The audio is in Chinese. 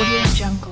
Audio Jungle.